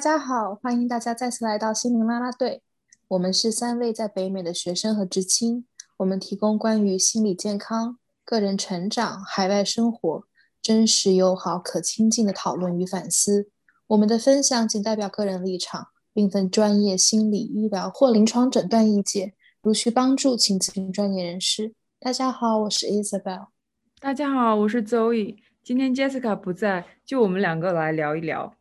大家好，欢迎大家再次来到心灵啦啦队。我们是三位在北美的学生和知青，我们提供关于心理健康、个人成长、海外生活真实、友好、可亲近的讨论与反思。我们的分享仅代表个人立场，并非专业心理医疗或临床诊断意见。如需帮助，请咨询专业人士。大家好，我是 Isabel。大家好，我是 Zoe。今天 Jessica 不在，就我们两个来聊一聊。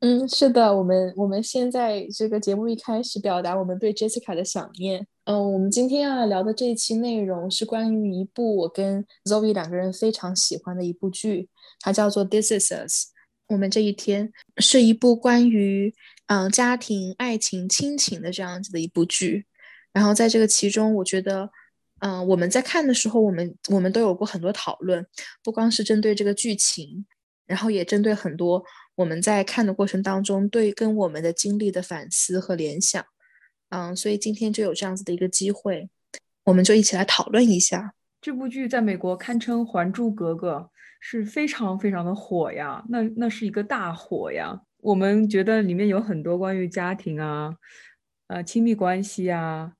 嗯，是的，我们我们现在这个节目一开始表达我们对 Jessica 的想念。嗯，我们今天要聊的这一期内容是关于一部我跟 Zoe 两个人非常喜欢的一部剧，它叫做《This Is Us》。我们这一天是一部关于嗯家庭、爱情、亲情的这样子的一部剧。然后在这个其中，我觉得，嗯，我们在看的时候，我们我们都有过很多讨论，不光是针对这个剧情，然后也针对很多。我们在看的过程当中，对跟我们的经历的反思和联想，嗯，所以今天就有这样子的一个机会，我们就一起来讨论一下这部剧。在美国堪称《还珠格格》，是非常非常的火呀，那那是一个大火呀。我们觉得里面有很多关于家庭啊，呃，亲密关系啊。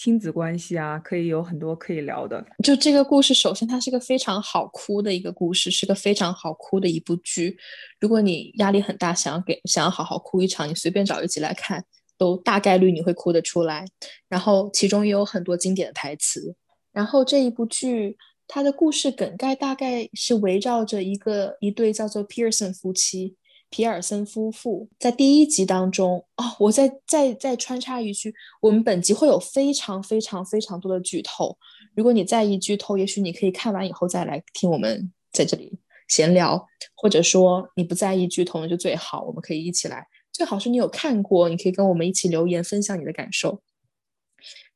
亲子关系啊，可以有很多可以聊的。就这个故事，首先它是个非常好哭的一个故事，是个非常好哭的一部剧。如果你压力很大，想要给想要好好哭一场，你随便找一集来看，都大概率你会哭得出来。然后其中也有很多经典的台词。然后这一部剧，它的故事梗概大概是围绕着一个一对叫做 Pearson 夫妻。皮尔森夫妇在第一集当中哦，我再再再穿插一句，我们本集会有非常非常非常多的剧透。如果你在意剧透，也许你可以看完以后再来听我们在这里闲聊，或者说你不在意剧透那就最好，我们可以一起来。最好是你有看过，你可以跟我们一起留言分享你的感受。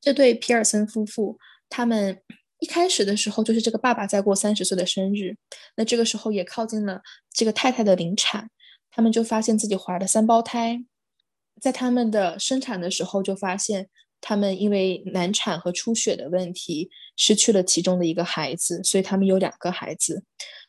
这对皮尔森夫妇，他们一开始的时候就是这个爸爸在过三十岁的生日，那这个时候也靠近了这个太太的临产。他们就发现自己怀了三胞胎，在他们的生产的时候就发现，他们因为难产和出血的问题失去了其中的一个孩子，所以他们有两个孩子。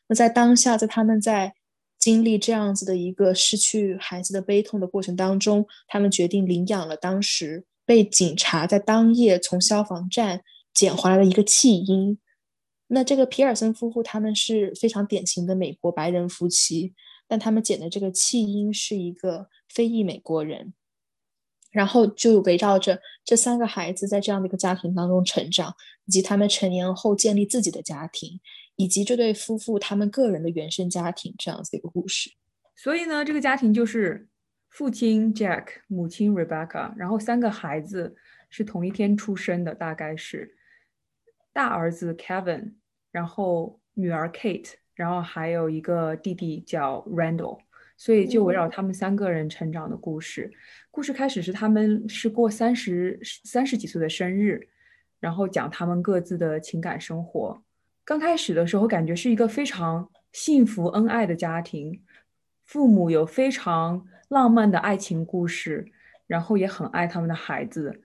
那在当下，在他们在经历这样子的一个失去孩子的悲痛的过程当中，他们决定领养了当时被警察在当夜从消防站捡回来的一个弃婴。那这个皮尔森夫妇他们是非常典型的美国白人夫妻。但他们捡的这个弃婴是一个非裔美国人，然后就围绕着这三个孩子在这样的一个家庭当中成长，以及他们成年后建立自己的家庭，以及这对夫妇他们个人的原生家庭这样子一个故事。所以呢，这个家庭就是父亲 Jack，母亲 Rebecca，然后三个孩子是同一天出生的，大概是大儿子 Kevin，然后女儿 Kate。然后还有一个弟弟叫 Randall，所以就围绕他们三个人成长的故事。故事开始是他们是过三十三十几岁的生日，然后讲他们各自的情感生活。刚开始的时候感觉是一个非常幸福恩爱的家庭，父母有非常浪漫的爱情故事，然后也很爱他们的孩子。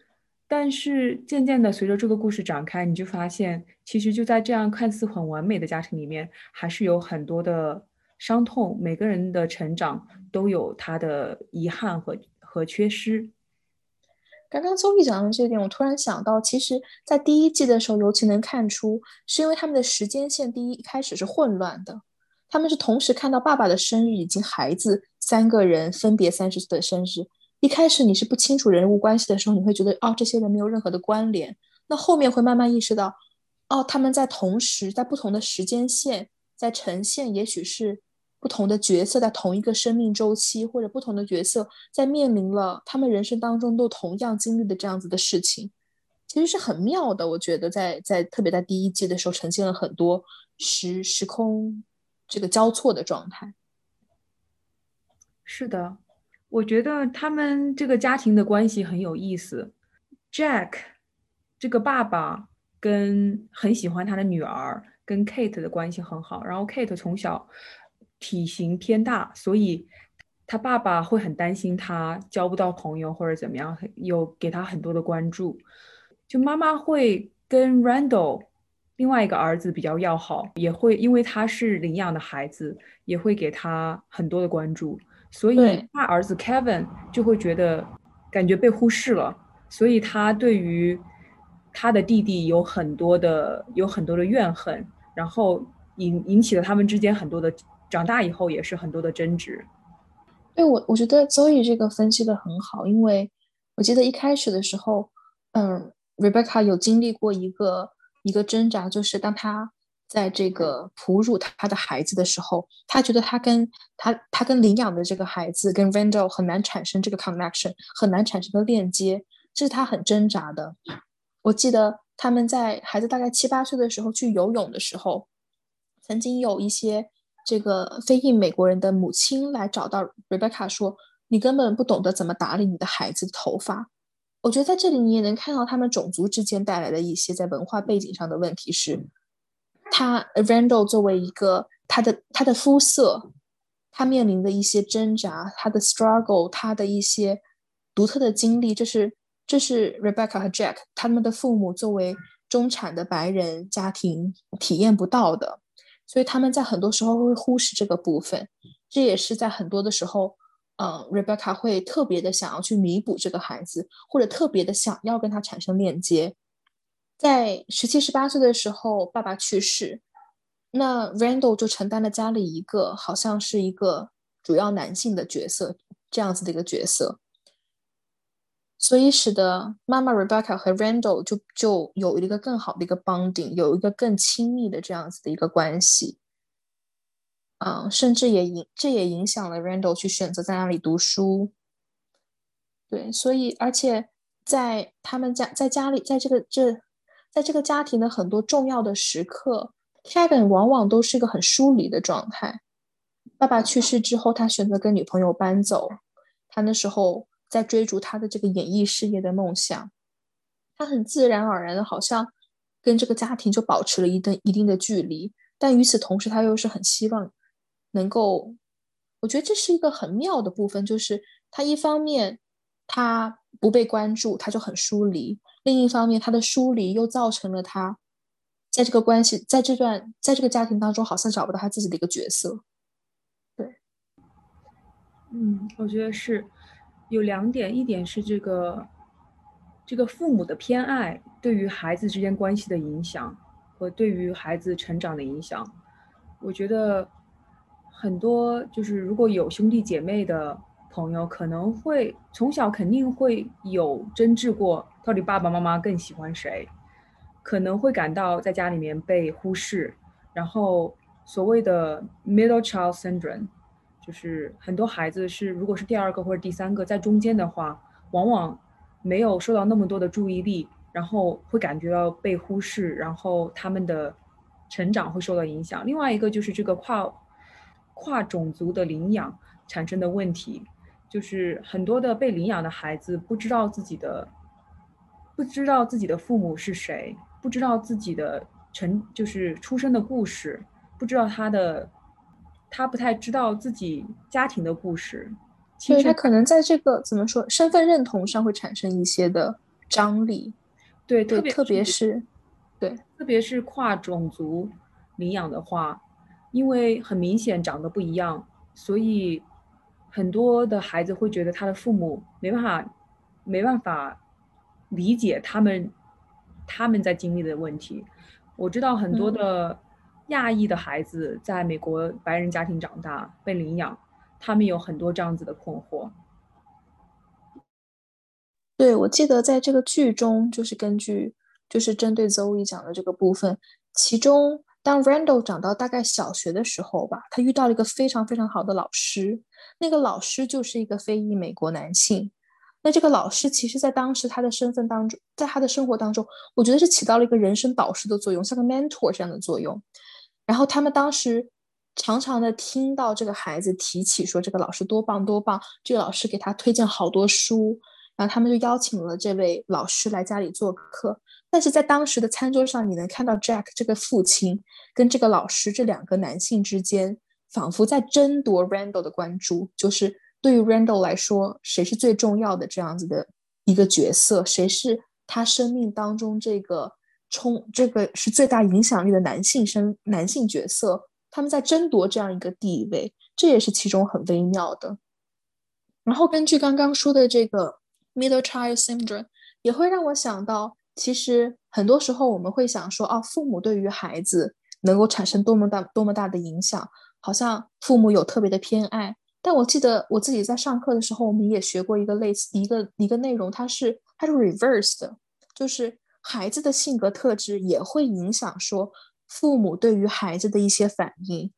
但是渐渐的，随着这个故事展开，你就发现，其实就在这样看似很完美的家庭里面，还是有很多的伤痛。每个人的成长都有他的遗憾和和缺失。刚刚周易讲到这一点，我突然想到，其实，在第一季的时候，尤其能看出，是因为他们的时间线第一开始是混乱的，他们是同时看到爸爸的生日以及孩子三个人分别三十岁的生日。一开始你是不清楚人物关系的时候，你会觉得哦，这些人没有任何的关联。那后面会慢慢意识到，哦，他们在同时在不同的时间线在呈现，也许是不同的角色在同一个生命周期，或者不同的角色在面临了他们人生当中都同样经历的这样子的事情，其实是很妙的。我觉得在在特别在第一季的时候呈现了很多时时空这个交错的状态。是的。我觉得他们这个家庭的关系很有意思。Jack 这个爸爸跟很喜欢他的女儿，跟 Kate 的关系很好。然后 Kate 从小体型偏大，所以他爸爸会很担心他交不到朋友或者怎么样，有给他很多的关注。就妈妈会跟 Randall 另外一个儿子比较要好，也会因为他是领养的孩子，也会给他很多的关注。所以他儿子 Kevin 就会觉得感觉被忽视了，所以他对于他的弟弟有很多的有很多的怨恨，然后引引起了他们之间很多的长大以后也是很多的争执。对我，我觉得 Zoe 这个分析的很好，因为我记得一开始的时候，嗯，Rebecca 有经历过一个一个挣扎，就是当他在这个哺乳他的孩子的时候，他觉得他跟他他跟领养的这个孩子跟 Randall 很难产生这个 connection，很难产生个链接，这是他很挣扎的。我记得他们在孩子大概七八岁的时候去游泳的时候，曾经有一些这个非裔美国人的母亲来找到 Rebecca 说：“你根本不懂得怎么打理你的孩子头发。”我觉得在这里你也能看到他们种族之间带来的一些在文化背景上的问题。是，他 Randall 作为一个他的他的肤色，他面临的一些挣扎，他的 struggle，他的一些独特的经历，这是。这是 Rebecca 和 Jack 他们的父母作为中产的白人家庭体验不到的，所以他们在很多时候会忽视这个部分。这也是在很多的时候，嗯，Rebecca 会特别的想要去弥补这个孩子，或者特别的想要跟他产生链接。在十七、十八岁的时候，爸爸去世，那 Randall 就承担了家里一个好像是一个主要男性的角色，这样子的一个角色。所以使得妈妈 Rebecca 和 Randall 就就有一个更好的一个 bonding，有一个更亲密的这样子的一个关系，啊，甚至也影这也影响了 Randall 去选择在那里读书。对，所以而且在他们家在家里，在这个这在这个家庭的很多重要的时刻，Kevin 往往都是一个很疏离的状态。爸爸去世之后，他选择跟女朋友搬走，他那时候。在追逐他的这个演艺事业的梦想，他很自然而然的，好像跟这个家庭就保持了一定一定的距离。但与此同时，他又是很希望能够，我觉得这是一个很妙的部分，就是他一方面他不被关注，他就很疏离；另一方面，他的疏离又造成了他在这个关系，在这段在这个家庭当中，好像找不到他自己的一个角色。对，嗯，我觉得是。有两点，一点是这个，这个父母的偏爱对于孩子之间关系的影响和对于孩子成长的影响。我觉得很多就是如果有兄弟姐妹的朋友，可能会从小肯定会有争执过，到底爸爸妈妈更喜欢谁，可能会感到在家里面被忽视，然后所谓的 middle child syndrome。就是很多孩子是，如果是第二个或者第三个在中间的话，往往没有受到那么多的注意力，然后会感觉到被忽视，然后他们的成长会受到影响。另外一个就是这个跨跨种族的领养产生的问题，就是很多的被领养的孩子不知道自己的不知道自己的父母是谁，不知道自己的成就是出生的故事，不知道他的。他不太知道自己家庭的故事，其实他可能在这个怎么说身份认同上会产生一些的张力。对，特别特别是，对，特别是跨种族领养的话，因为很明显长得不一样，所以很多的孩子会觉得他的父母没办法没办法理解他们他们在经历的问题。我知道很多的。亚裔的孩子在美国白人家庭长大被领养，他们有很多这样子的困惑。对，我记得在这个剧中，就是根据就是针对 Zoe 讲的这个部分，其中当 Randall 长到大概小学的时候吧，他遇到了一个非常非常好的老师，那个老师就是一个非裔美国男性。那这个老师其实，在当时他的身份当中，在他的生活当中，我觉得是起到了一个人生导师的作用，像个 mentor 这样的作用。然后他们当时常常的听到这个孩子提起说这个老师多棒多棒，这个老师给他推荐好多书，然后他们就邀请了这位老师来家里做客。但是在当时的餐桌上，你能看到 Jack 这个父亲跟这个老师这两个男性之间，仿佛在争夺 Randall 的关注，就是对于 Randall 来说，谁是最重要的这样子的一个角色，谁是他生命当中这个。冲这个是最大影响力的男性生男性角色，他们在争夺这样一个地位，这也是其中很微妙的。然后根据刚刚说的这个 middle child syndrome，也会让我想到，其实很多时候我们会想说，哦，父母对于孩子能够产生多么大多么大的影响，好像父母有特别的偏爱。但我记得我自己在上课的时候，我们也学过一个类似一个一个内容，它是它是 reverse 的，就是孩子的性格特质也会影响说父母对于孩子的一些反应。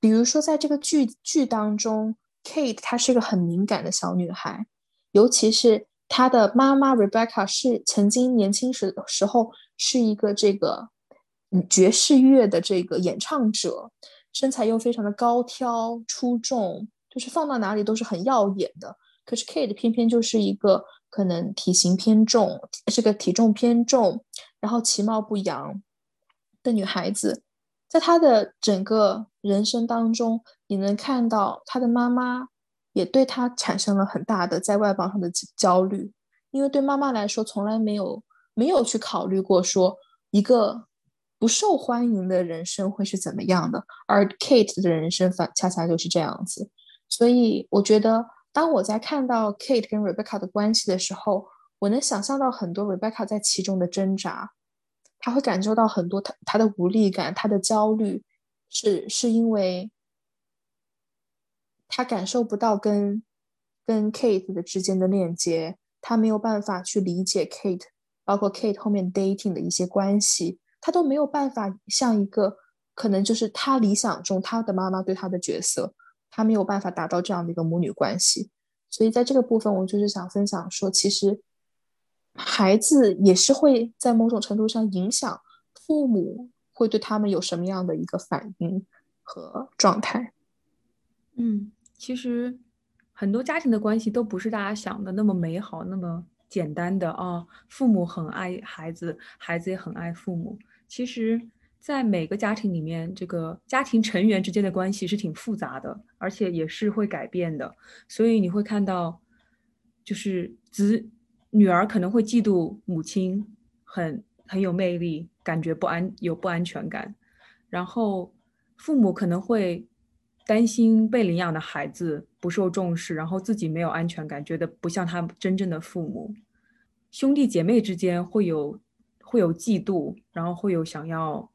比如说在这个剧剧当中，Kate 她是个很敏感的小女孩，尤其是她的妈妈 Rebecca 是曾经年轻时时候是一个这个爵士乐的这个演唱者，身材又非常的高挑出众。就是放到哪里都是很耀眼的，可是 Kate 偏偏就是一个可能体型偏重，是个体重偏重，然后其貌不扬的女孩子。在她的整个人生当中，你能看到她的妈妈也对她产生了很大的在外貌上的焦虑，因为对妈妈来说，从来没有没有去考虑过说一个不受欢迎的人生会是怎么样的，而 Kate 的人生反恰恰就是这样子。所以我觉得，当我在看到 Kate 跟 Rebecca 的关系的时候，我能想象到很多 Rebecca 在其中的挣扎，他会感受到很多他他的无力感，他的焦虑，是是因为他感受不到跟跟 Kate 的之间的链接，他没有办法去理解 Kate，包括 Kate 后面 dating 的一些关系，他都没有办法像一个可能就是他理想中他的妈妈对他的角色。他没有办法达到这样的一个母女关系，所以在这个部分，我就是想分享说，其实孩子也是会在某种程度上影响父母会对他们有什么样的一个反应和状态。嗯，其实很多家庭的关系都不是大家想的那么美好、那么简单的啊。父母很爱孩子，孩子也很爱父母。其实。在每个家庭里面，这个家庭成员之间的关系是挺复杂的，而且也是会改变的。所以你会看到，就是子女儿可能会嫉妒母亲很很有魅力，感觉不安有不安全感，然后父母可能会担心被领养的孩子不受重视，然后自己没有安全感，觉得不像他真正的父母。兄弟姐妹之间会有会有嫉妒，然后会有想要。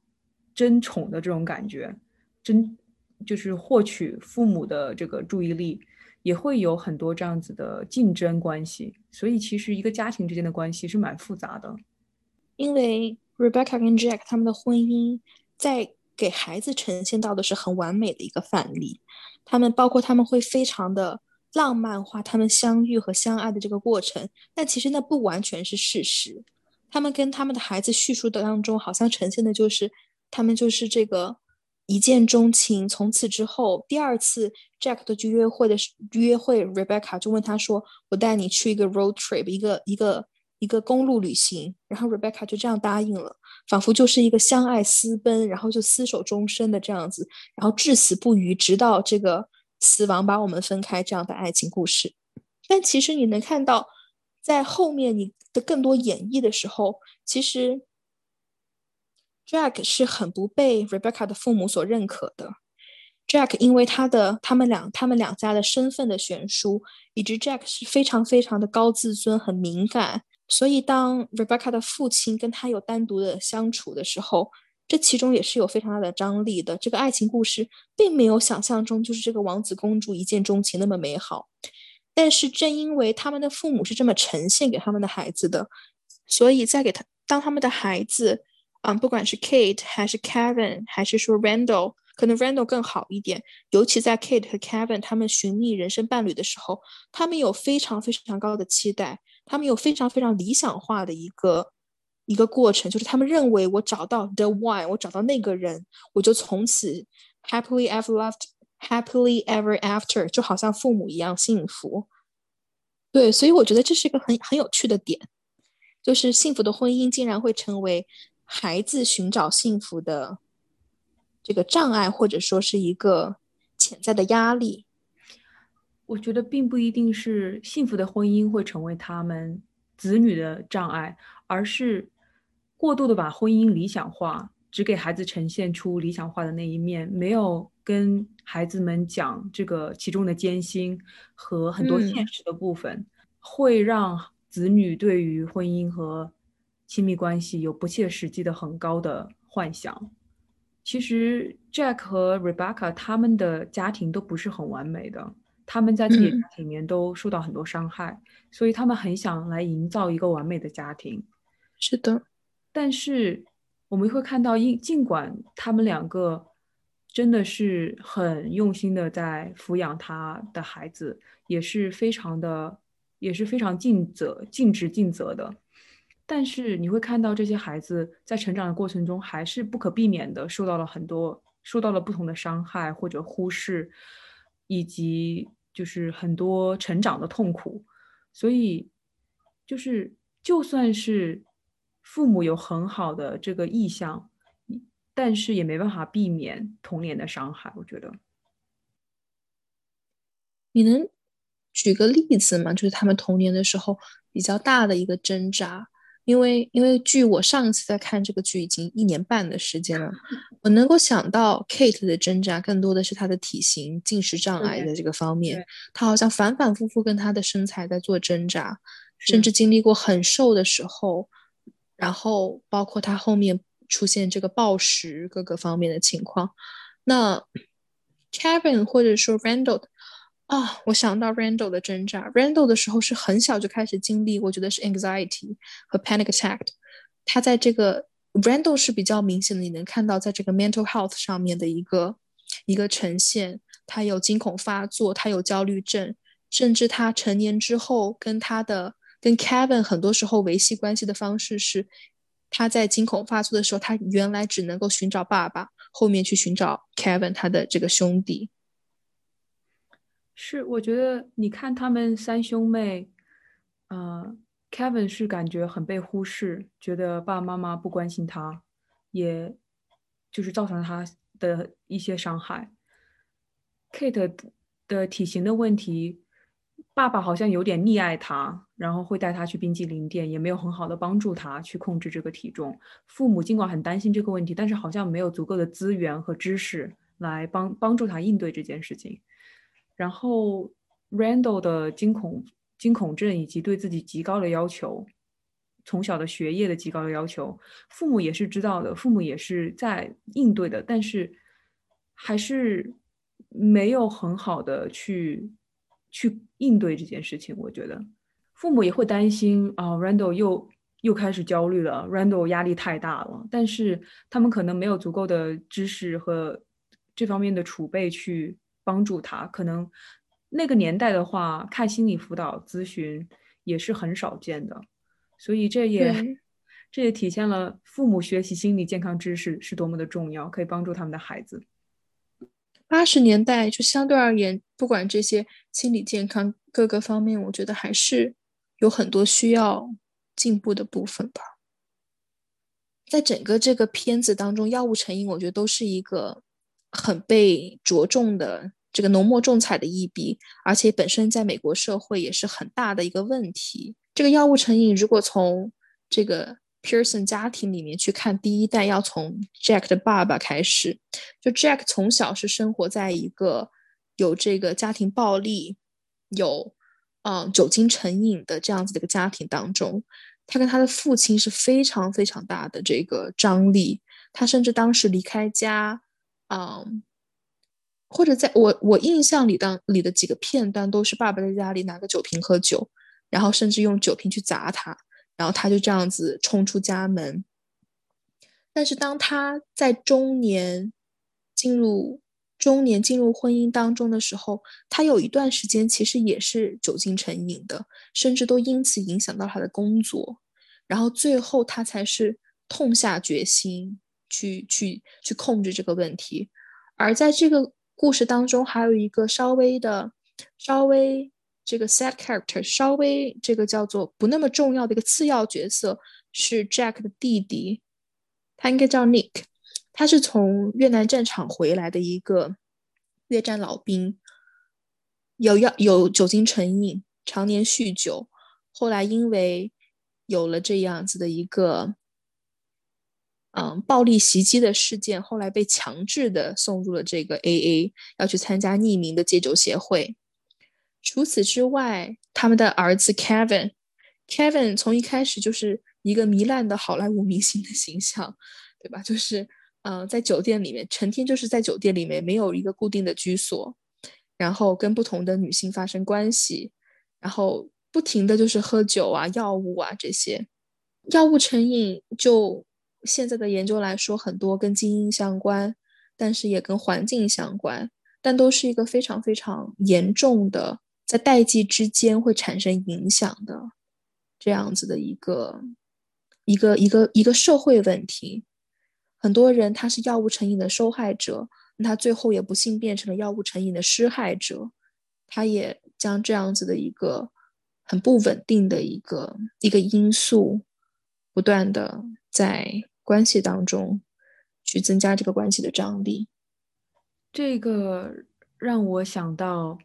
争宠的这种感觉，争就是获取父母的这个注意力，也会有很多这样子的竞争关系。所以其实一个家庭之间的关系是蛮复杂的。因为 Rebecca 跟 Jack 他们的婚姻，在给孩子呈现到的是很完美的一个范例。他们包括他们会非常的浪漫化他们相遇和相爱的这个过程，但其实那不完全是事实。他们跟他们的孩子叙述的当中，好像呈现的就是。他们就是这个一见钟情，从此之后，第二次 Jack 的去约会的约会，Rebecca 就问他说：“我带你去一个 road trip，一个一个一个公路旅行。”然后 Rebecca 就这样答应了，仿佛就是一个相爱私奔，然后就厮守终身的这样子，然后至死不渝，直到这个死亡把我们分开这样的爱情故事。但其实你能看到，在后面你的更多演绎的时候，其实。Jack 是很不被 Rebecca 的父母所认可的。Jack 因为他的他们两他们两家的身份的悬殊，以及 Jack 是非常非常的高自尊，很敏感，所以当 Rebecca 的父亲跟他有单独的相处的时候，这其中也是有非常大的张力的。这个爱情故事并没有想象中就是这个王子公主一见钟情那么美好。但是正因为他们的父母是这么呈现给他们的孩子的，所以在给他当他们的孩子。嗯，不管是 Kate 还是 Kevin，还是说 Randall，可能 Randall 更好一点。尤其在 Kate 和 Kevin 他们寻觅人生伴侣的时候，他们有非常非常高的期待，他们有非常非常理想化的一个一个过程，就是他们认为我找到 the one，我找到那个人，我就从此 happily ever loved，happily ever after，就好像父母一样幸福。对，所以我觉得这是一个很很有趣的点，就是幸福的婚姻竟然会成为。孩子寻找幸福的这个障碍，或者说是一个潜在的压力，我觉得并不一定是幸福的婚姻会成为他们子女的障碍，而是过度的把婚姻理想化，只给孩子呈现出理想化的那一面，没有跟孩子们讲这个其中的艰辛和很多现实的部分，会让子女对于婚姻和亲密关系有不切实际的很高的幻想。其实 Jack 和 Rebecca 他们的家庭都不是很完美的，他们在自己的家庭里面都受到很多伤害，所以他们很想来营造一个完美的家庭。是的，但是。我们会看到，尽尽管他们两个真的是很用心的在抚养他的孩子，也是非常的，也是非常尽责、尽职尽责的。但是你会看到这些孩子在成长的过程中，还是不可避免的受到了很多、受到了不同的伤害或者忽视，以及就是很多成长的痛苦。所以，就是就算是。父母有很好的这个意向，但是也没办法避免童年的伤害。我觉得，你能举个例子吗？就是他们童年的时候比较大的一个挣扎。因为，因为据我上一次在看这个剧已经一年半的时间了，我能够想到 Kate 的挣扎更多的是她的体型、进食障碍的这个方面。她好像反反复复跟她的身材在做挣扎，甚至经历过很瘦的时候。然后包括她后面出现这个暴食各个方面的情况，那 Kevin 或者说 Randall 啊，我想到 Randall 的挣扎，Randall 的时候是很小就开始经历，我觉得是 anxiety 和 panic attack。他在这个 Randall 是比较明显的，你能看到在这个 mental health 上面的一个一个呈现，他有惊恐发作，他有焦虑症，甚至他成年之后跟他的。跟 Kevin 很多时候维系关系的方式是，他在惊恐发作的时候，他原来只能够寻找爸爸，后面去寻找 Kevin 他的这个兄弟。是，我觉得你看他们三兄妹，呃，Kevin 是感觉很被忽视，觉得爸爸妈妈不关心他，也就是造成他的一些伤害。Kate 的体型的问题。爸爸好像有点溺爱他，然后会带他去冰激凌店，也没有很好的帮助他去控制这个体重。父母尽管很担心这个问题，但是好像没有足够的资源和知识来帮帮助他应对这件事情。然后 Randall 的惊恐惊恐症以及对自己极高的要求，从小的学业的极高的要求，父母也是知道的，父母也是在应对的，但是还是没有很好的去。去应对这件事情，我觉得父母也会担心啊，Randall 又又开始焦虑了，Randall 压力太大了。但是他们可能没有足够的知识和这方面的储备去帮助他。可能那个年代的话，看心理辅导咨询也是很少见的，所以这也这也体现了父母学习心理健康知识是多么的重要，可以帮助他们的孩子。八十年代就相对而言，不管这些心理健康各个方面，我觉得还是有很多需要进步的部分吧。在整个这个片子当中，药物成瘾，我觉得都是一个很被着重的这个浓墨重彩的一笔，而且本身在美国社会也是很大的一个问题。这个药物成瘾，如果从这个。Pearson 家庭里面去看第一代，要从 Jack 的爸爸开始。就 Jack 从小是生活在一个有这个家庭暴力、有嗯酒精成瘾的这样子的一个家庭当中。他跟他的父亲是非常非常大的这个张力。他甚至当时离开家，嗯，或者在我我印象里当里的几个片段都是爸爸在家里拿个酒瓶喝酒，然后甚至用酒瓶去砸他。然后他就这样子冲出家门，但是当他在中年进入中年进入婚姻当中的时候，他有一段时间其实也是酒精成瘾的，甚至都因此影响到他的工作。然后最后他才是痛下决心去去去控制这个问题。而在这个故事当中，还有一个稍微的稍微。这个 sad character 稍微这个叫做不那么重要的一个次要角色是 Jack 的弟弟，他应该叫 Nick，他是从越南战场回来的一个越战老兵，有药有酒精成瘾，常年酗酒，后来因为有了这样子的一个，嗯暴力袭击的事件，后来被强制的送入了这个 AA，要去参加匿名的戒酒协会。除此之外，他们的儿子 Kevin，Kevin 从一开始就是一个糜烂的好莱坞明星的形象，对吧？就是嗯，在酒店里面成天就是在酒店里面没有一个固定的居所，然后跟不同的女性发生关系，然后不停的就是喝酒啊、药物啊这些。药物成瘾，就现在的研究来说，很多跟基因相关，但是也跟环境相关，但都是一个非常非常严重的，在代际之间会产生影响的这样子的一个一个一个一个社会问题。很多人他是药物成瘾的受害者，那他最后也不幸变成了药物成瘾的施害者，他也将这样子的一个很不稳定的一个一个因素。不断的在关系当中去增加这个关系的张力，这个让我想到，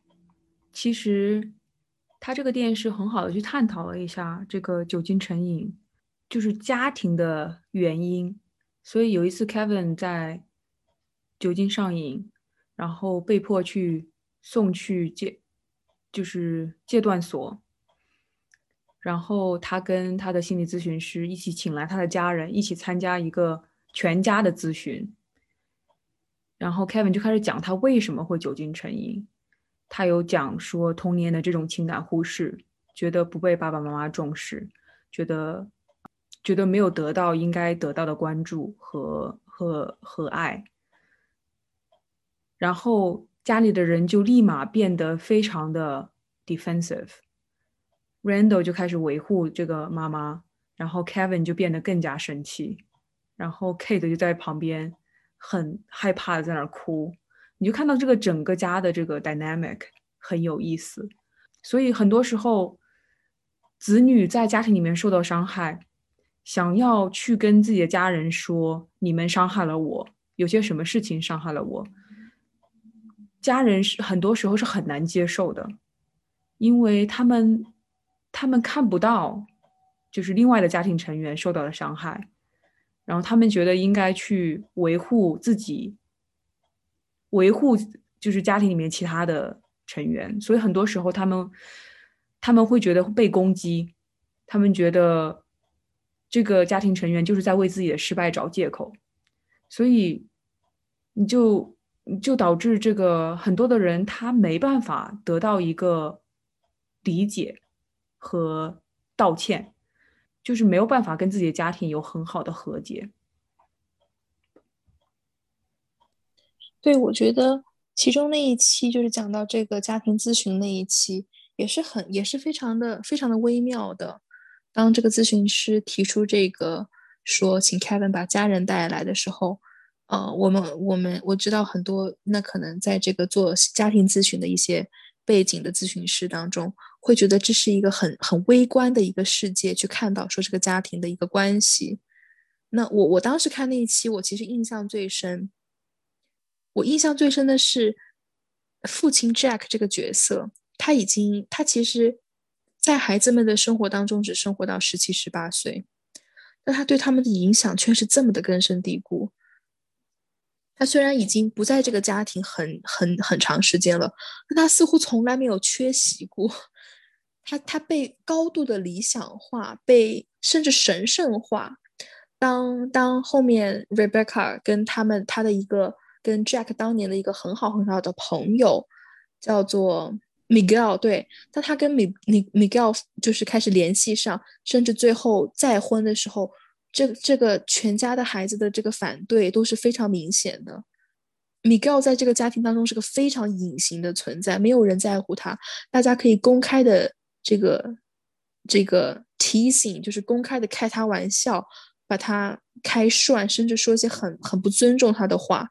其实他这个电视很好的去探讨了一下这个酒精成瘾，就是家庭的原因。所以有一次，Kevin 在酒精上瘾，然后被迫去送去戒，就是戒断所。然后他跟他的心理咨询师一起请来他的家人，一起参加一个全家的咨询。然后 Kevin 就开始讲他为什么会酒精成瘾。他有讲说童年的这种情感忽视，觉得不被爸爸妈妈重视，觉得觉得没有得到应该得到的关注和和和爱。然后家里的人就立马变得非常的 defensive。Randall 就开始维护这个妈妈，然后 Kevin 就变得更加生气，然后 Kate 就在旁边很害怕的在那哭。你就看到这个整个家的这个 dynamic 很有意思。所以很多时候，子女在家庭里面受到伤害，想要去跟自己的家人说你们伤害了我，有些什么事情伤害了我，家人是很多时候是很难接受的，因为他们。他们看不到，就是另外的家庭成员受到了伤害，然后他们觉得应该去维护自己，维护就是家庭里面其他的成员，所以很多时候他们他们会觉得被攻击，他们觉得这个家庭成员就是在为自己的失败找借口，所以你就就导致这个很多的人他没办法得到一个理解。和道歉，就是没有办法跟自己的家庭有很好的和解。对，我觉得其中那一期就是讲到这个家庭咨询那一期，也是很也是非常的非常的微妙的。当这个咨询师提出这个说请 Kevin 把家人带来的时候，呃，我们我们我知道很多那可能在这个做家庭咨询的一些。背景的咨询师当中，会觉得这是一个很很微观的一个世界，去看到说这个家庭的一个关系。那我我当时看那一期，我其实印象最深。我印象最深的是父亲 Jack 这个角色，他已经他其实，在孩子们的生活当中只生活到十七十八岁，但他对他们的影响却是这么的根深蒂固。他虽然已经不在这个家庭很很很长时间了，但他似乎从来没有缺席过。他他被高度的理想化，被甚至神圣化。当当后面 Rebecca 跟他们他的一个跟 Jack 当年的一个很好很好的朋友叫做 Miguel，对，当他跟 Mi Mi Miguel 就是开始联系上，甚至最后再婚的时候。这这个全家的孩子的这个反对都是非常明显的。Miguel 在这个家庭当中是个非常隐形的存在，没有人在乎他。大家可以公开的这个这个提醒，就是公开的开他玩笑，把他开涮，甚至说一些很很不尊重他的话，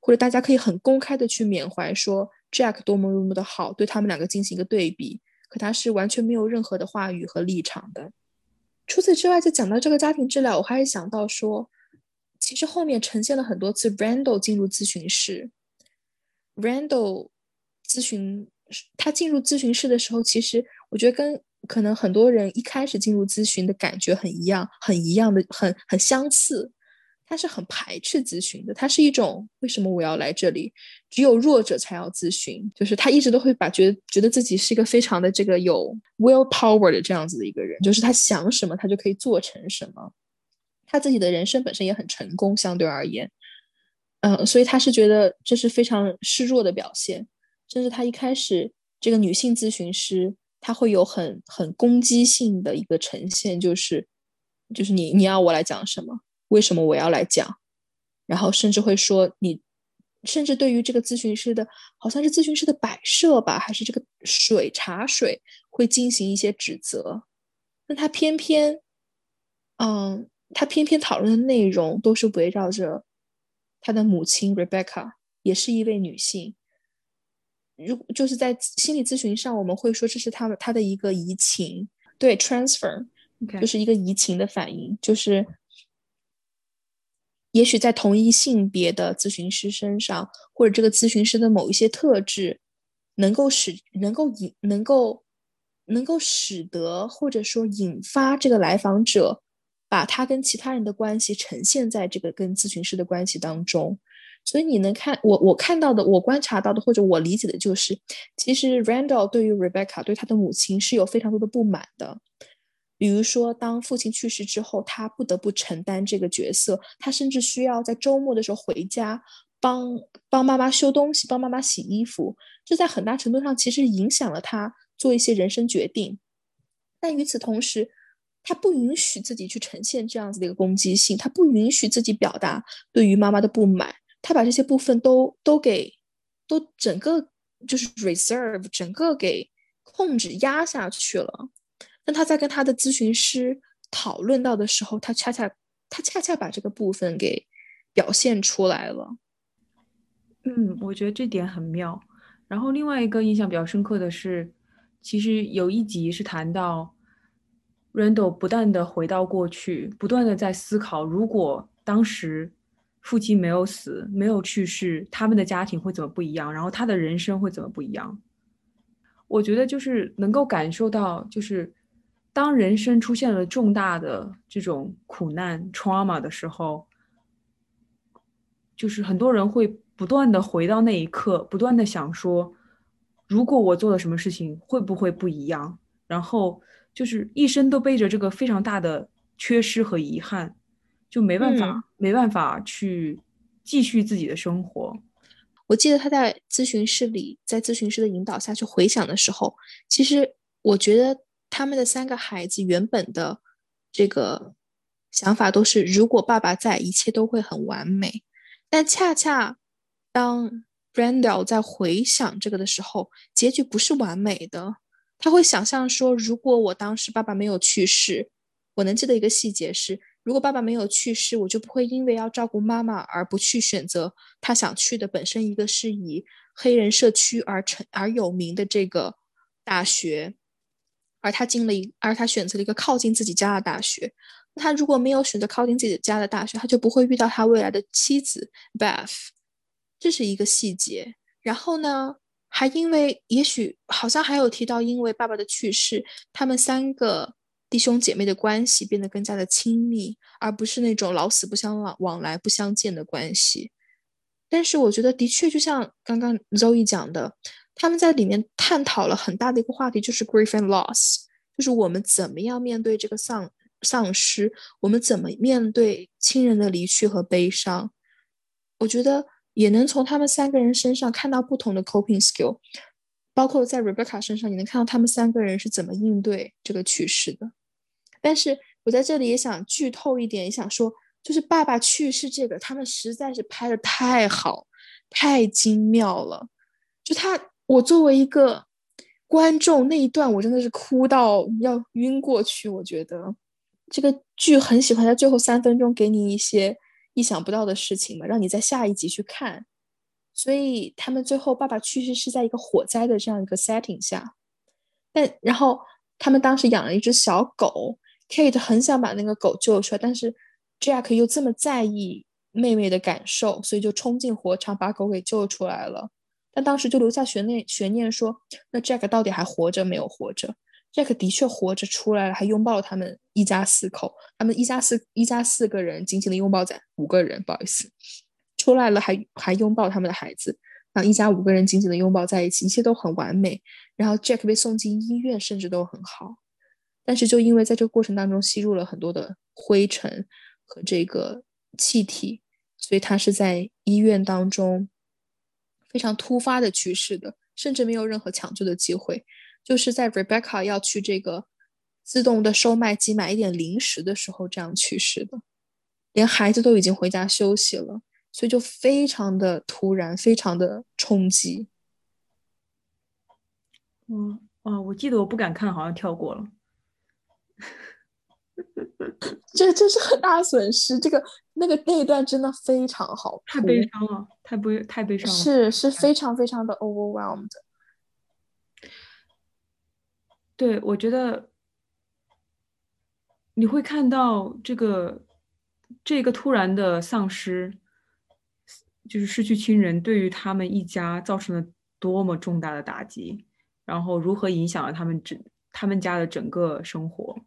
或者大家可以很公开的去缅怀说 Jack 多么多么的好，对他们两个进行一个对比。可他是完全没有任何的话语和立场的。除此之外，就讲到这个家庭治疗，我还是想到说，其实后面呈现了很多次 Randall 进入咨询室。Randall 咨询他进入咨询室的时候，其实我觉得跟可能很多人一开始进入咨询的感觉很一样，很一样的，很很相似。他是很排斥咨询的，他是一种为什么我要来这里？只有弱者才要咨询，就是他一直都会把觉得觉得自己是一个非常的这个有 will power 的这样子的一个人，就是他想什么他就可以做成什么，他自己的人生本身也很成功，相对而言，嗯，所以他是觉得这是非常示弱的表现，甚至他一开始这个女性咨询师，他会有很很攻击性的一个呈现，就是就是你你要我来讲什么？为什么我要来讲？然后甚至会说你，甚至对于这个咨询师的，好像是咨询师的摆设吧，还是这个水茶水，会进行一些指责。那他偏偏，嗯，他偏偏讨论的内容都是围绕着他的母亲 Rebecca，也是一位女性。如就是在心理咨询上，我们会说这是他们他的一个移情，对 transfer，就是一个移情的反应，就是。也许在同一性别的咨询师身上，或者这个咨询师的某一些特质，能够使能够引能够能够使得或者说引发这个来访者把他跟其他人的关系呈现在这个跟咨询师的关系当中。所以你能看我我看到的，我观察到的，或者我理解的就是，其实 Randall 对于 Rebecca 对他的母亲是有非常多的不满的。比如说，当父亲去世之后，他不得不承担这个角色。他甚至需要在周末的时候回家，帮帮妈妈修东西，帮妈妈洗衣服。这在很大程度上其实影响了他做一些人生决定。但与此同时，他不允许自己去呈现这样子的一个攻击性，他不允许自己表达对于妈妈的不满。他把这些部分都都给都整个就是 reserve，整个给控制压下去了。但他在跟他的咨询师讨论到的时候，他恰恰他恰恰把这个部分给表现出来了。嗯，我觉得这点很妙。然后另外一个印象比较深刻的是，其实有一集是谈到 Randall 不断的回到过去，不断的在思考，如果当时父亲没有死，没有去世，他们的家庭会怎么不一样？然后他的人生会怎么不一样？我觉得就是能够感受到，就是。当人生出现了重大的这种苦难 trauma 的时候，就是很多人会不断的回到那一刻，不断的想说，如果我做了什么事情，会不会不一样？然后就是一生都背着这个非常大的缺失和遗憾，就没办法，没办法去继续自己的生活。我记得他在咨询室里，在咨询师的引导下去回想的时候，其实我觉得。他们的三个孩子原本的这个想法都是，如果爸爸在，一切都会很完美。但恰恰当 Randall 在回想这个的时候，结局不是完美的。他会想象说，如果我当时爸爸没有去世，我能记得一个细节是，如果爸爸没有去世，我就不会因为要照顾妈妈而不去选择他想去的，本身一个是以黑人社区而成而有名的这个大学。而他进了一，而他选择了一个靠近自己家的大学。他如果没有选择靠近自己家的大学，他就不会遇到他未来的妻子 Beth。这是一个细节。然后呢，还因为也许好像还有提到，因为爸爸的去世，他们三个弟兄姐妹的关系变得更加的亲密，而不是那种老死不相往往来不相见的关系。但是我觉得，的确就像刚刚 Zoe 讲的。他们在里面探讨了很大的一个话题，就是 grief and loss，就是我们怎么样面对这个丧丧失，我们怎么面对亲人的离去和悲伤。我觉得也能从他们三个人身上看到不同的 coping skill，包括在 Rebecca 身上，也能看到他们三个人是怎么应对这个去世的。但是我在这里也想剧透一点，也想说，就是爸爸去世这个，他们实在是拍的太好，太精妙了，就他。我作为一个观众，那一段我真的是哭到要晕过去。我觉得这个剧很喜欢在最后三分钟给你一些意想不到的事情嘛，让你在下一集去看。所以他们最后爸爸去世是在一个火灾的这样一个 setting 下，但然后他们当时养了一只小狗，Kate 很想把那个狗救出来，但是 Jack 又这么在意妹妹的感受，所以就冲进火场把狗给救出来了。但当时就留下悬念，悬念说，那 Jack 到底还活着没有活着？Jack 的确活着出来了，还拥抱了他们一家四口。他们一家四一家四个人紧紧的拥抱在五个人，不好意思，出来了还还拥抱他们的孩子，然后一家五个人紧紧的拥抱在一起，一切都很完美。然后 Jack 被送进医院，甚至都很好。但是就因为在这个过程当中吸入了很多的灰尘和这个气体，所以他是在医院当中非常突发的去世的，甚至没有任何抢救的机会。就是在 Rebecca 要去这个自动的售卖机买一点零食的时候，这样去世的。连孩子都已经回家休息了，所以就非常的突然，非常的冲击。嗯，哦，我记得我不敢看，好像跳过了。这这是很大损失。这个那个那一段真的非常好，太悲伤了，太悲太悲伤了，是是非常非常的 overwhelmed。对，我觉得你会看到这个这个突然的丧失，就是失去亲人，对于他们一家造成了多么重大的打击，然后如何影响了他们整他们家的整个生活。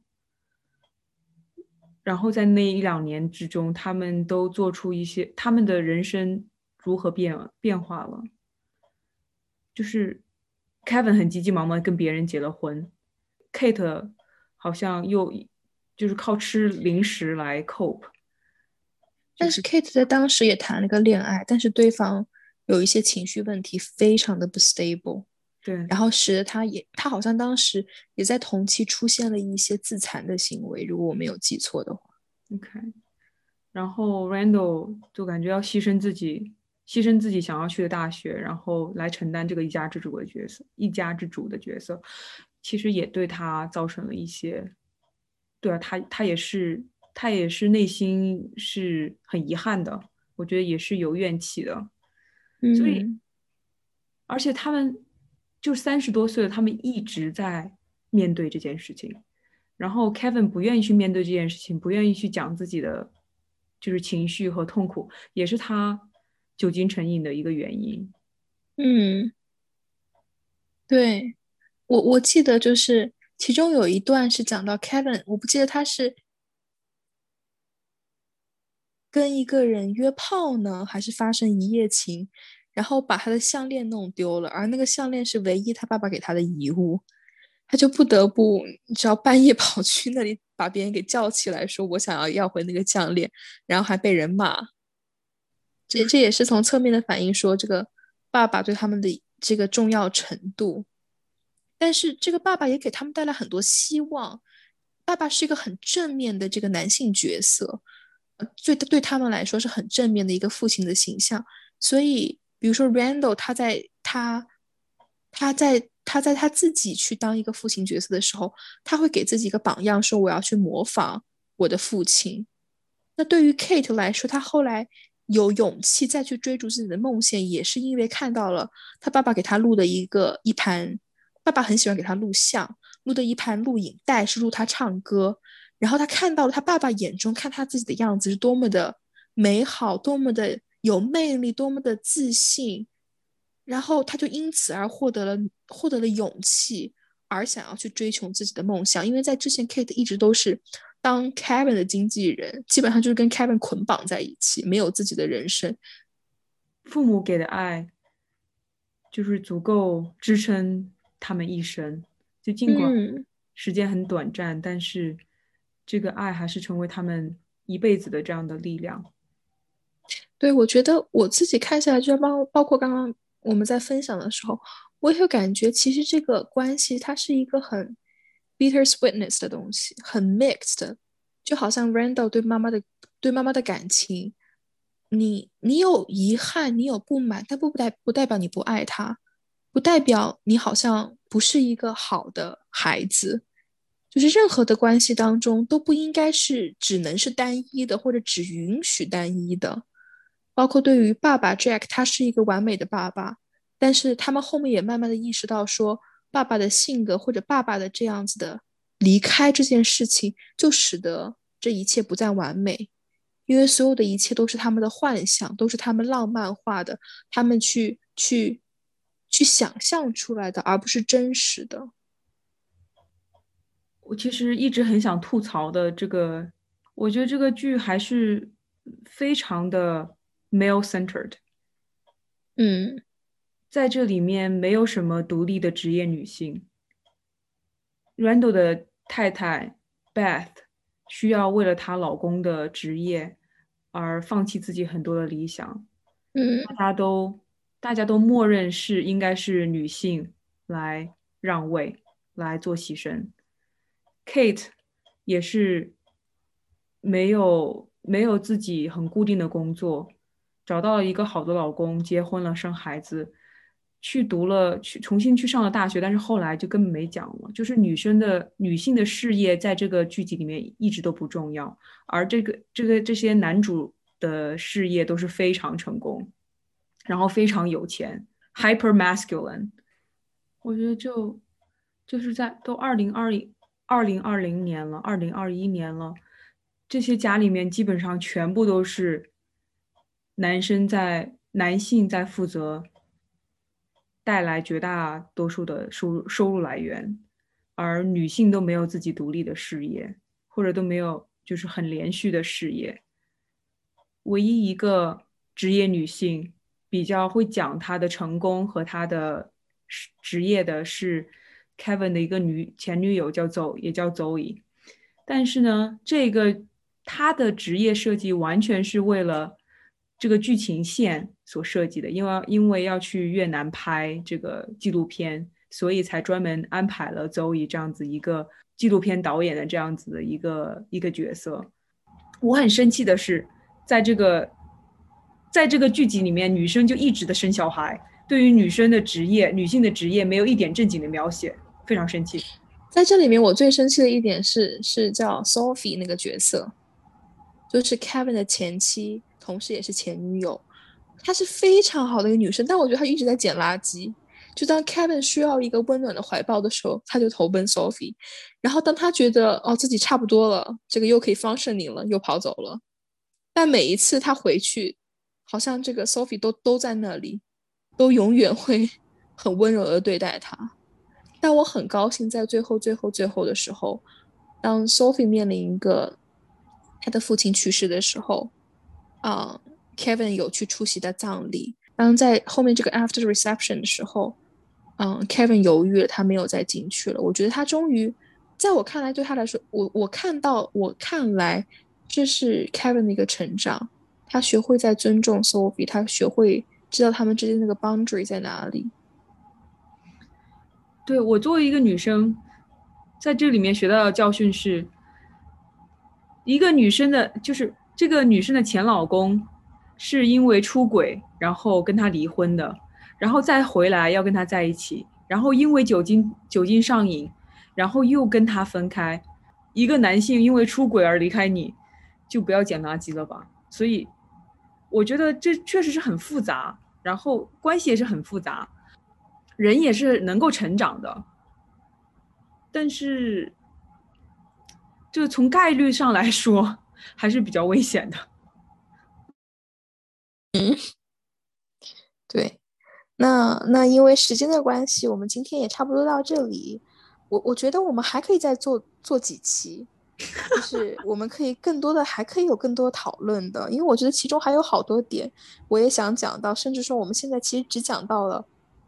然后在那一两年之中，他们都做出一些他们的人生如何变变化了，就是 Kevin 很急急忙忙跟别人结了婚。Kate 好像又就是靠吃零食来 cope，但是 Kate 在当时也谈了个恋爱，但是对方有一些情绪问题，非常的不 stable，对，然后使得他也他好像当时也在同期出现了一些自残的行为，如果我没有记错的话。OK，然后 Randall 就感觉要牺牲自己，牺牲自己想要去的大学，然后来承担这个一家之主的角色，一家之主的角色。其实也对他造成了一些，对啊，他他也是他也是内心是很遗憾的，我觉得也是有怨气的，嗯所以，而且他们就三十多岁了，他们一直在面对这件事情，然后 Kevin 不愿意去面对这件事情，不愿意去讲自己的就是情绪和痛苦，也是他酒精成瘾的一个原因。嗯，对。我我记得就是其中有一段是讲到 Kevin，我不记得他是跟一个人约炮呢，还是发生一夜情，然后把他的项链弄丢了，而那个项链是唯一他爸爸给他的遗物，他就不得不你只要半夜 跑去那里把别人给叫起来，说我想要要回那个项链，然后还被人骂。这这也是从侧面的反映说这个爸爸对他们的这个重要程度。但是这个爸爸也给他们带来很多希望，爸爸是一个很正面的这个男性角色，对对他们来说是很正面的一个父亲的形象。所以，比如说 Randall，他在他他在他在他自己去当一个父亲角色的时候，他会给自己一个榜样，说我要去模仿我的父亲。那对于 Kate 来说，他后来有勇气再去追逐自己的梦想，也是因为看到了他爸爸给他录的一个一盘。爸爸很喜欢给他录像，录的一盘录影带是录他唱歌，然后他看到了他爸爸眼中看他自己的样子是多么的美好，多么的有魅力，多么的自信，然后他就因此而获得了获得了勇气，而想要去追求自己的梦想。因为在之前，Kate 一直都是当 Kevin 的经纪人，基本上就是跟 Kevin 捆绑在一起，没有自己的人生。父母给的爱就是足够支撑。他们一生，就尽管时间很短暂，但是这个爱还是成为他们一辈子的这样的力量。对，我觉得我自己看下来，就包包括刚刚我们在分享的时候，我也有感觉，其实这个关系它是一个很 bitter sweetness 的东西，很 mixed，就好像 Randall 对妈妈的对妈妈的感情，你你有遗憾，你有不满，但不代不代表你不爱他。不代表你好像不是一个好的孩子，就是任何的关系当中都不应该是只能是单一的，或者只允许单一的。包括对于爸爸 Jack，他是一个完美的爸爸，但是他们后面也慢慢的意识到，说爸爸的性格或者爸爸的这样子的离开这件事情，就使得这一切不再完美，因为所有的一切都是他们的幻想，都是他们浪漫化的，他们去去。去想象出来的，而不是真实的。我其实一直很想吐槽的这个，我觉得这个剧还是非常的 male centered。嗯，在这里面没有什么独立的职业女性。Randall 的太太 Beth 需要为了她老公的职业而放弃自己很多的理想。嗯，大家都大家都默认是应该是女性来让位来做牺牲。Kate 也是没有没有自己很固定的工作，找到了一个好的老公，结婚了，生孩子。去读了，去重新去上了大学，但是后来就根本没讲了。就是女生的女性的事业在这个剧集里面一直都不重要，而这个这个这些男主的事业都是非常成功，然后非常有钱，hyper masculine。我觉得就就是在都二零二零二零二零年了，二零二一年了，这些家里面基本上全部都是男生在男性在负责。带来绝大多数的收入收入来源，而女性都没有自己独立的事业，或者都没有就是很连续的事业。唯一一个职业女性比较会讲她的成功和她的职业的是 Kevin 的一个女前女友叫邹，也叫 Zoe。但是呢，这个她的职业设计完全是为了。这个剧情线所设计的，因为因为要去越南拍这个纪录片，所以才专门安排了邹乙这样子一个纪录片导演的这样子的一个一个角色。我很生气的是，在这个在这个剧集里面，女生就一直的生小孩，对于女生的职业、女性的职业没有一点正经的描写，非常生气。在这里面，我最生气的一点是，是叫 Sophie 那个角色，就是 Kevin 的前妻。同时也是前女友，她是非常好的一个女生，但我觉得她一直在捡垃圾。就当 Kevin 需要一个温暖的怀抱的时候，他就投奔 Sophie；然后当他觉得哦自己差不多了，这个又可以 functioning 了，又跑走了。但每一次他回去，好像这个 Sophie 都都在那里，都永远会很温柔的对待他。但我很高兴，在最后、最后、最后的时候，当 Sophie 面临一个他的父亲去世的时候。啊，Kevin 有去出席的葬礼。当在后面这个 after reception 的时候，嗯，Kevin 犹豫了，他没有再进去了。我觉得他终于，在我看来，对他来说，我我看到，我看来，这是 Kevin 的一个成长。他学会在尊重 Sophie，他学会知道他们之间那个 boundary 在哪里。对我作为一个女生，在这里面学到的教训是，一个女生的，就是。这个女生的前老公是因为出轨，然后跟她离婚的，然后再回来要跟她在一起，然后因为酒精酒精上瘾，然后又跟她分开。一个男性因为出轨而离开你，就不要捡垃圾了吧。所以我觉得这确实是很复杂，然后关系也是很复杂，人也是能够成长的，但是就从概率上来说。还是比较危险的。嗯，对，那那因为时间的关系，我们今天也差不多到这里。我我觉得我们还可以再做做几期，就是我们可以更多的还可以有更多讨论的，因为我觉得其中还有好多点我也想讲到，甚至说我们现在其实只讲到了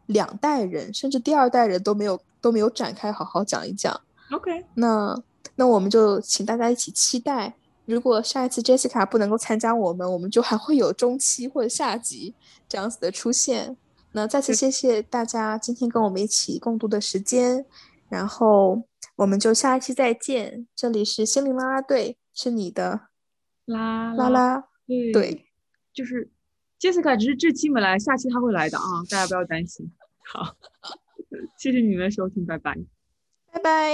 两代人，甚至第二代人都没有都没有展开好好讲一讲。OK，那那我们就请大家一起期待。如果下一次 Jessica 不能够参加我们，我们就还会有中期或者下集这样子的出现。那再次谢谢大家今天跟我们一起共度的时间，然后我们就下一期再见。这里是心灵啦啦队，是你的啦啦啦，对，就是 Jessica 只是这期没来，下期他会来的啊，大家不要担心。好，谢谢你们的收听，拜拜，拜拜。